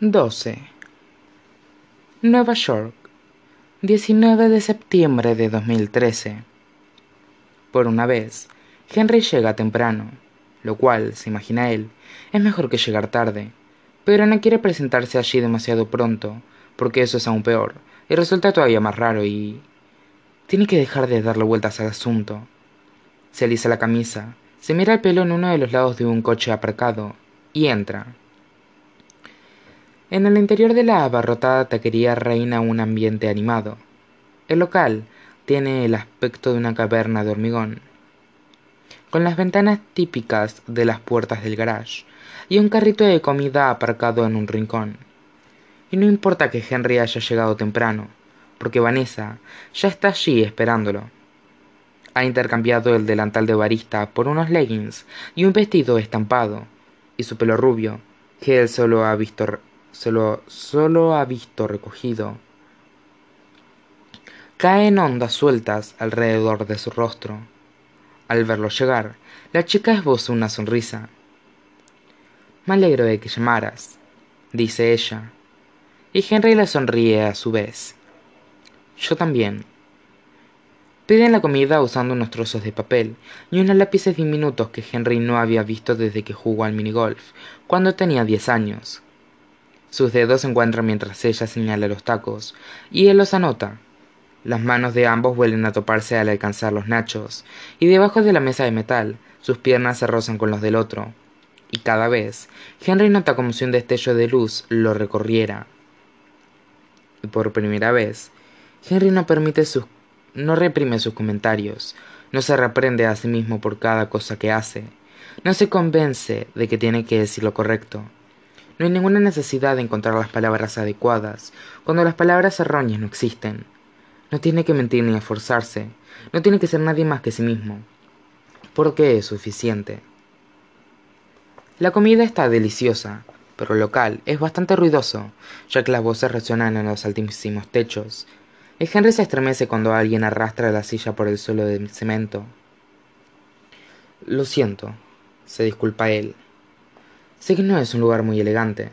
12. Nueva York, 19 de septiembre de 2013. Por una vez, Henry llega temprano, lo cual, se imagina él, es mejor que llegar tarde, pero no quiere presentarse allí demasiado pronto, porque eso es aún peor, y resulta todavía más raro y... Tiene que dejar de darle vueltas al asunto. Se alisa la camisa, se mira el pelo en uno de los lados de un coche aparcado, y entra. En el interior de la abarrotada taquería reina un ambiente animado. El local tiene el aspecto de una caverna de hormigón, con las ventanas típicas de las puertas del garage y un carrito de comida aparcado en un rincón. Y no importa que Henry haya llegado temprano, porque Vanessa ya está allí esperándolo. Ha intercambiado el delantal de barista por unos leggings y un vestido estampado, y su pelo rubio, que él solo ha visto solo, solo ha visto recogido. Caen ondas sueltas alrededor de su rostro. Al verlo llegar, la chica esboza una sonrisa. Me alegro de que llamaras, dice ella, y Henry le sonríe a su vez. Yo también. Piden la comida usando unos trozos de papel y unos lápices diminutos que Henry no había visto desde que jugó al minigolf, cuando tenía diez años. Sus dedos se encuentran mientras ella señala los tacos, y él los anota. Las manos de ambos vuelven a toparse al alcanzar los nachos, y debajo de la mesa de metal, sus piernas se rozan con los del otro. Y cada vez, Henry nota como si un destello de luz lo recorriera. Y por primera vez, Henry no permite sus no reprime sus comentarios, no se reprende a sí mismo por cada cosa que hace, no se convence de que tiene que decir lo correcto, no hay ninguna necesidad de encontrar las palabras adecuadas cuando las palabras erróneas no existen. No tiene que mentir ni esforzarse. No tiene que ser nadie más que sí mismo. Porque es suficiente. La comida está deliciosa, pero el local es bastante ruidoso, ya que las voces resuenan en los altísimos techos. Y Henry se estremece cuando alguien arrastra la silla por el suelo de cemento. Lo siento, se disculpa él. Sé que no es un lugar muy elegante.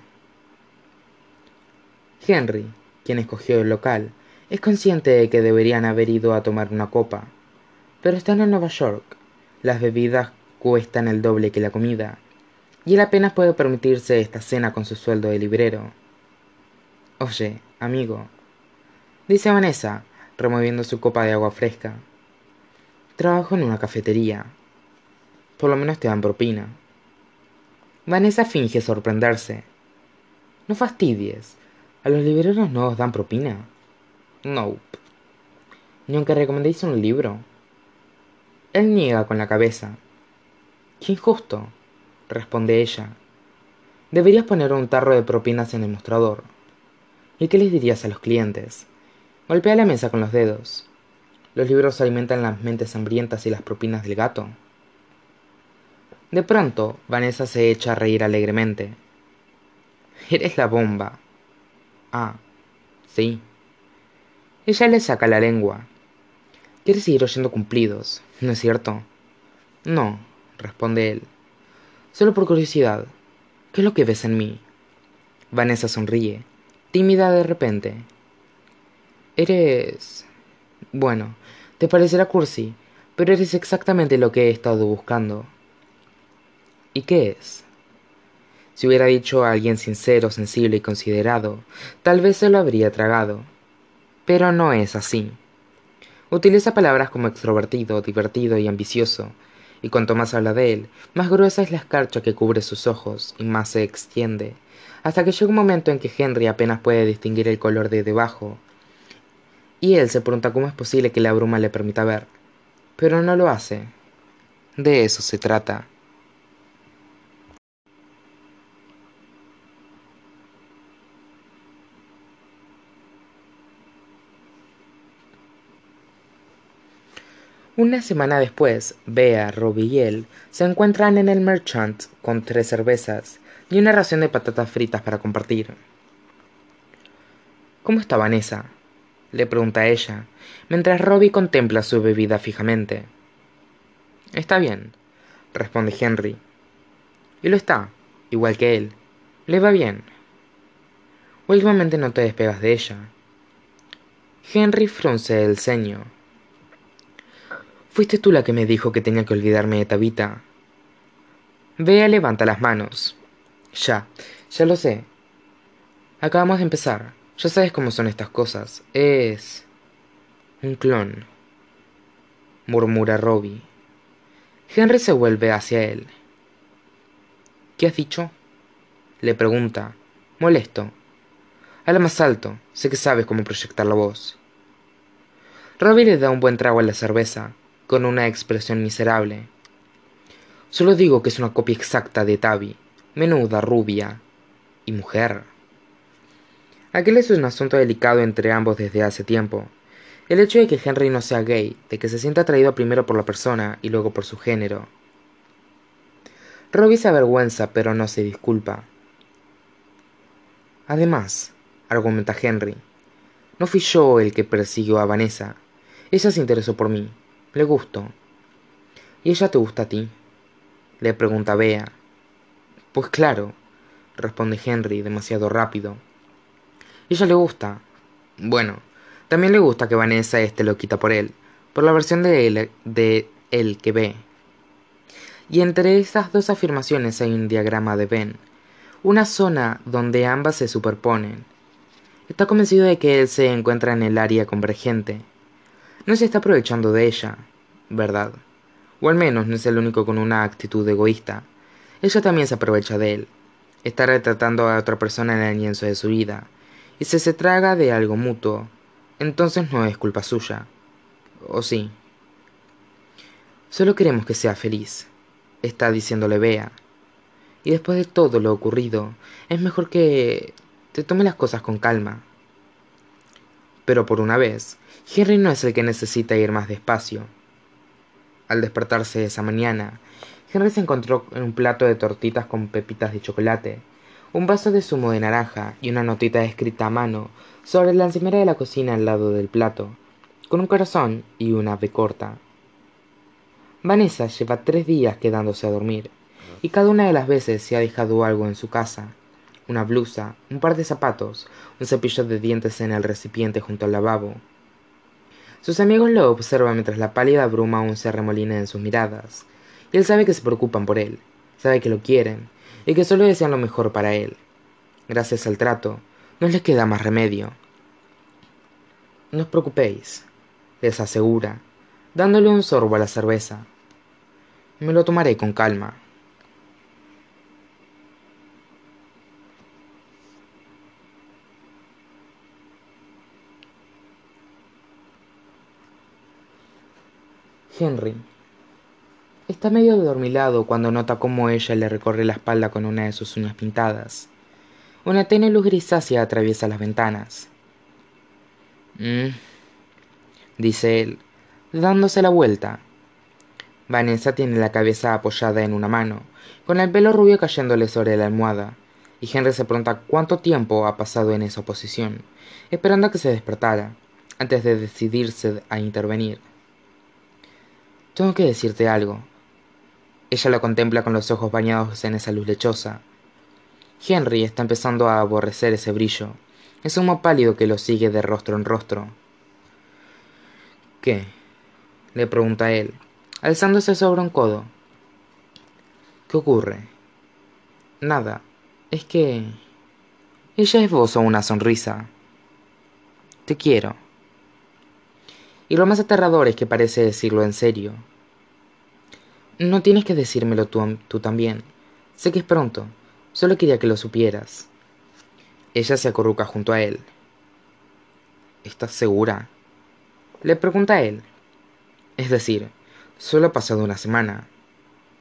Henry, quien escogió el local, es consciente de que deberían haber ido a tomar una copa. Pero están en Nueva York. Las bebidas cuestan el doble que la comida. Y él apenas puede permitirse esta cena con su sueldo de librero. Oye, amigo, dice Vanessa, removiendo su copa de agua fresca. Trabajo en una cafetería. Por lo menos te dan propina. Vanessa finge sorprenderse. No fastidies. ¿A los libreros no os dan propina? No. Ni aunque recomendéis un libro. Él niega con la cabeza. ¡Qué injusto! responde ella. Deberías poner un tarro de propinas en el mostrador. ¿Y qué les dirías a los clientes? Golpea la mesa con los dedos. Los libros alimentan las mentes hambrientas y las propinas del gato. De pronto, Vanessa se echa a reír alegremente. Eres la bomba. Ah, sí. Ella le saca la lengua. Quieres seguir oyendo cumplidos, ¿no es cierto? No, responde él. Solo por curiosidad. ¿Qué es lo que ves en mí? Vanessa sonríe, tímida de repente. Eres... Bueno, te parecerá cursi, pero eres exactamente lo que he estado buscando. ¿Y qué es? Si hubiera dicho a alguien sincero, sensible y considerado, tal vez se lo habría tragado. Pero no es así. Utiliza palabras como extrovertido, divertido y ambicioso, y cuanto más habla de él, más gruesa es la escarcha que cubre sus ojos y más se extiende, hasta que llega un momento en que Henry apenas puede distinguir el color de debajo, y él se pregunta cómo es posible que la bruma le permita ver, pero no lo hace. De eso se trata. Una semana después, Bea, Robbie y él se encuentran en el Merchant con tres cervezas y una ración de patatas fritas para compartir. ¿Cómo está Vanessa? le pregunta ella, mientras Robbie contempla su bebida fijamente. Está bien, responde Henry. Y lo está, igual que él. Le va bien. Últimamente no te despegas de ella. Henry frunce el ceño. Fuiste tú la que me dijo que tenía que olvidarme de Tabita. Bea levanta las manos. Ya, ya lo sé. Acabamos de empezar. Ya sabes cómo son estas cosas. Es... un clon. murmura Robbie. Henry se vuelve hacia él. ¿Qué has dicho? Le pregunta, molesto. Habla más alto, sé que sabes cómo proyectar la voz. Robbie le da un buen trago a la cerveza, con una expresión miserable. Solo digo que es una copia exacta de Tavi, menuda, rubia y mujer. Aquel es un asunto delicado entre ambos desde hace tiempo. El hecho de que Henry no sea gay, de que se sienta atraído primero por la persona y luego por su género. Robbie se avergüenza, pero no se disculpa. Además, argumenta Henry, no fui yo el que persiguió a Vanessa. Ella se interesó por mí. Le gustó. ¿Y ella te gusta a ti? Le pregunta Bea. Pues claro, responde Henry demasiado rápido. Ella le gusta. Bueno, también le gusta que Vanessa esté loquita por él, por la versión de él, de él que ve. Y entre estas dos afirmaciones hay un diagrama de Venn, una zona donde ambas se superponen. Está convencido de que él se encuentra en el área convergente. No se está aprovechando de ella, ¿verdad? O al menos no es el único con una actitud egoísta. Ella también se aprovecha de él. Está retratando a otra persona en el lienzo de su vida. Y si se traga de algo mutuo, entonces no es culpa suya. ¿O sí? Solo queremos que sea feliz, está diciéndole Bea. Y después de todo lo ocurrido, es mejor que te tome las cosas con calma. Pero por una vez, Henry no es el que necesita ir más despacio. Al despertarse esa mañana, Henry se encontró en un plato de tortitas con pepitas de chocolate, un vaso de zumo de naranja y una notita escrita a mano sobre la encimera de la cocina al lado del plato, con un corazón y una ave corta. Vanessa lleva tres días quedándose a dormir, y cada una de las veces se ha dejado algo en su casa, una blusa, un par de zapatos, un cepillo de dientes en el recipiente junto al lavabo, sus amigos lo observan mientras la pálida bruma aún se remolina en sus miradas, y él sabe que se preocupan por él, sabe que lo quieren, y que solo desean lo mejor para él. Gracias al trato, no les queda más remedio. No os preocupéis, les asegura, dándole un sorbo a la cerveza. Me lo tomaré con calma. Henry. Está medio dormilado cuando nota cómo ella le recorre la espalda con una de sus uñas pintadas. Una tenue luz grisácea atraviesa las ventanas. Mm, dice él, dándose la vuelta. Vanessa tiene la cabeza apoyada en una mano, con el pelo rubio cayéndole sobre la almohada, y Henry se pregunta cuánto tiempo ha pasado en esa posición, esperando a que se despertara, antes de decidirse a intervenir. Tengo que decirte algo. Ella lo contempla con los ojos bañados en esa luz lechosa. Henry está empezando a aborrecer ese brillo, ese humo pálido que lo sigue de rostro en rostro. ¿Qué? le pregunta él, alzándose sobre un codo. ¿Qué ocurre? Nada. Es que... Ella esbozó una sonrisa. Te quiero. Y lo más aterrador es que parece decirlo en serio. No tienes que decírmelo tú, tú también. Sé que es pronto. Solo quería que lo supieras. Ella se acurruca junto a él. ¿Estás segura? Le pregunta a él. Es decir, solo ha pasado una semana.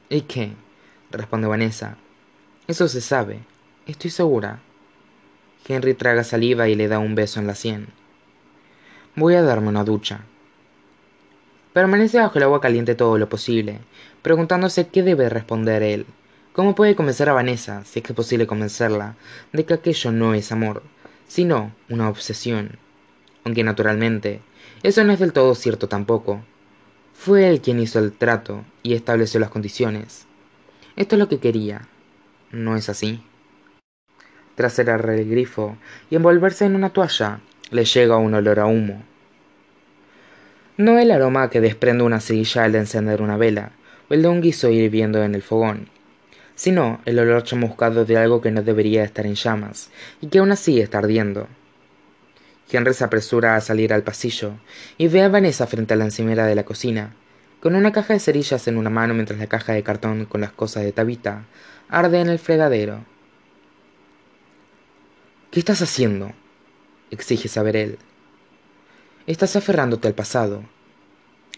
¿Y qué? responde Vanessa. Eso se sabe. Estoy segura. Henry traga saliva y le da un beso en la sien. Voy a darme una ducha. Permanece bajo el agua caliente todo lo posible, preguntándose qué debe responder él. ¿Cómo puede convencer a Vanessa, si es es posible convencerla, de que aquello no es amor, sino una obsesión? Aunque naturalmente, eso no es del todo cierto tampoco. Fue él quien hizo el trato y estableció las condiciones. Esto es lo que quería. ¿No es así? Tras cerrar el grifo y envolverse en una toalla, le llega un olor a humo. No el aroma que desprende una cerilla al encender una vela, o el de un guiso hirviendo en el fogón, sino el olor chamuscado de algo que no debería estar en llamas y que aún así está ardiendo. Henry se apresura a salir al pasillo y ve a Vanessa frente a la encimera de la cocina, con una caja de cerillas en una mano mientras la caja de cartón con las cosas de Tabita arde en el fregadero. ¿Qué estás haciendo? exige saber él. Estás aferrándote al pasado,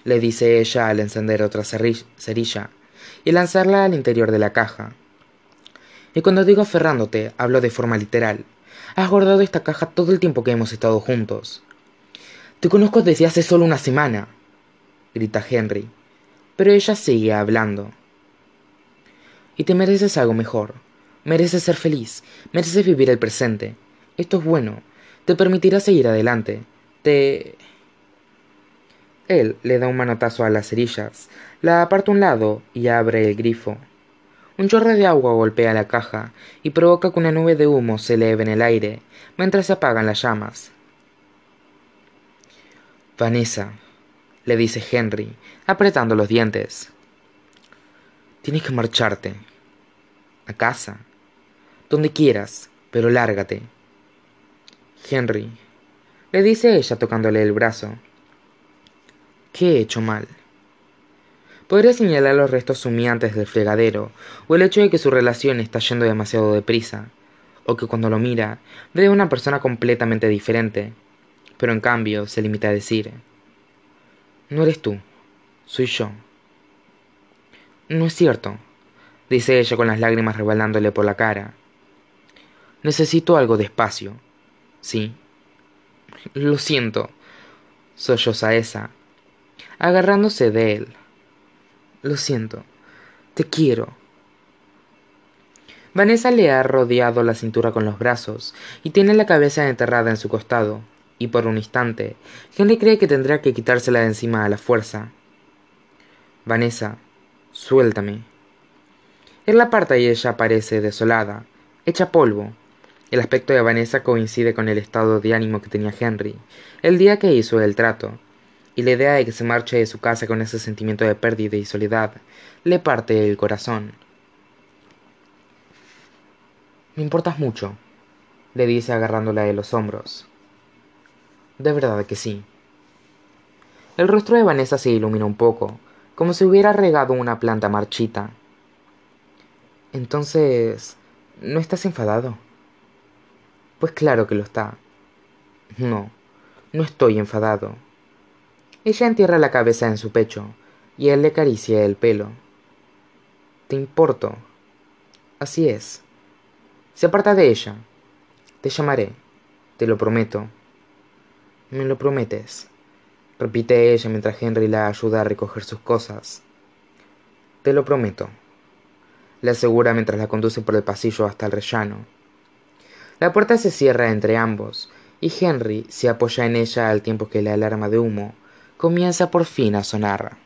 le dice ella al encender otra cerilla y lanzarla al interior de la caja. Y cuando digo aferrándote, hablo de forma literal. Has guardado esta caja todo el tiempo que hemos estado juntos. Te conozco desde hace solo una semana, grita Henry, pero ella sigue hablando. Y te mereces algo mejor. Mereces ser feliz, mereces vivir el presente. Esto es bueno, te permitirá seguir adelante. Te... Él le da un manotazo a las cerillas, la aparta un lado y abre el grifo. Un chorro de agua golpea la caja y provoca que una nube de humo se eleve en el aire mientras se apagan las llamas. Vanessa, le dice Henry, apretando los dientes. Tienes que marcharte. A casa. Donde quieras, pero lárgate. Henry, le dice ella tocándole el brazo. ¿Qué he hecho mal? Podría señalar los restos humeantes del fregadero, o el hecho de que su relación está yendo demasiado deprisa, o que cuando lo mira ve a una persona completamente diferente, pero en cambio se limita a decir, no eres tú, soy yo. No es cierto, dice ella con las lágrimas rebalándole por la cara. Necesito algo de espacio. Sí. Lo siento, solloza esa, agarrándose de él. Lo siento, te quiero. Vanessa le ha rodeado la cintura con los brazos y tiene la cabeza enterrada en su costado, y por un instante, Henry cree que tendrá que quitársela de encima a la fuerza. Vanessa, suéltame. Él la aparta y ella aparece desolada, hecha polvo. El aspecto de Vanessa coincide con el estado de ánimo que tenía Henry el día que hizo el trato, y la idea de que se marche de su casa con ese sentimiento de pérdida y soledad le parte el corazón. Me importas mucho, le dice agarrándola de los hombros. De verdad que sí. El rostro de Vanessa se ilumina un poco, como si hubiera regado una planta marchita. Entonces, ¿no estás enfadado? Pues claro que lo está. No, no estoy enfadado. Ella entierra la cabeza en su pecho y él le acaricia el pelo. Te importo. Así es. Se aparta de ella. Te llamaré. Te lo prometo. Me lo prometes. Repite ella mientras Henry la ayuda a recoger sus cosas. Te lo prometo. Le asegura mientras la conduce por el pasillo hasta el rellano. La puerta se cierra entre ambos y Henry se apoya en ella al tiempo que la alarma de humo comienza por fin a sonar.